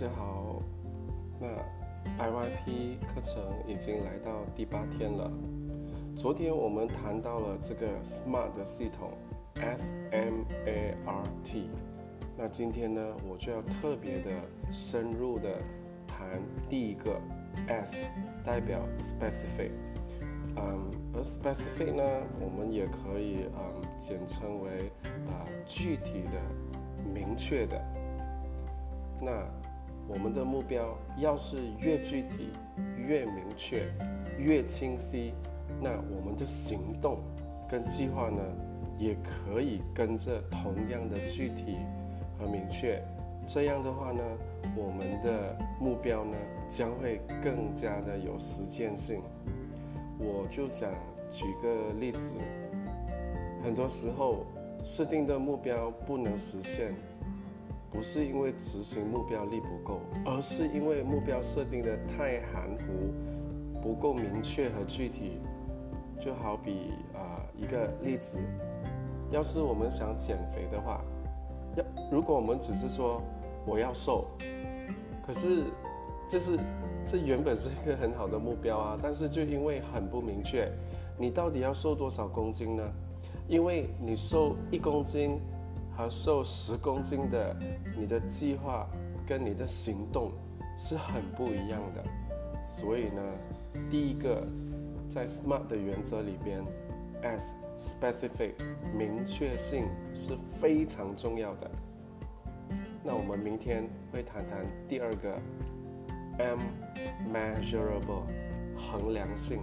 大家好。那 IYP 课程已经来到第八天了。昨天我们谈到了这个 SMART 系统，S M A R T。那今天呢，我就要特别的深入的谈第一个 S，代表 specific。嗯，而 specific 呢，我们也可以嗯简称为啊具体的、明确的。那我们的目标要是越具体、越明确、越清晰，那我们的行动跟计划呢，也可以跟着同样的具体和明确。这样的话呢，我们的目标呢将会更加的有实践性。我就想举个例子，很多时候设定的目标不能实现，不是因为执行目标力不够，而是因为目标设定的太含糊，不够明确和具体。就好比啊一个例子，要是我们想减肥的话，要如果我们只是说我要瘦，可是这是。这原本是一个很好的目标啊，但是就因为很不明确，你到底要瘦多少公斤呢？因为你瘦一公斤和瘦十公斤的，你的计划跟你的行动是很不一样的。所以呢，第一个在 SMART 的原则里边，S specific 明确性是非常重要的。那我们明天会谈谈第二个。M measurable 衡量性。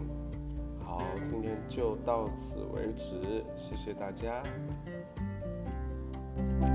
好，今天就到此为止，谢谢大家。Thank you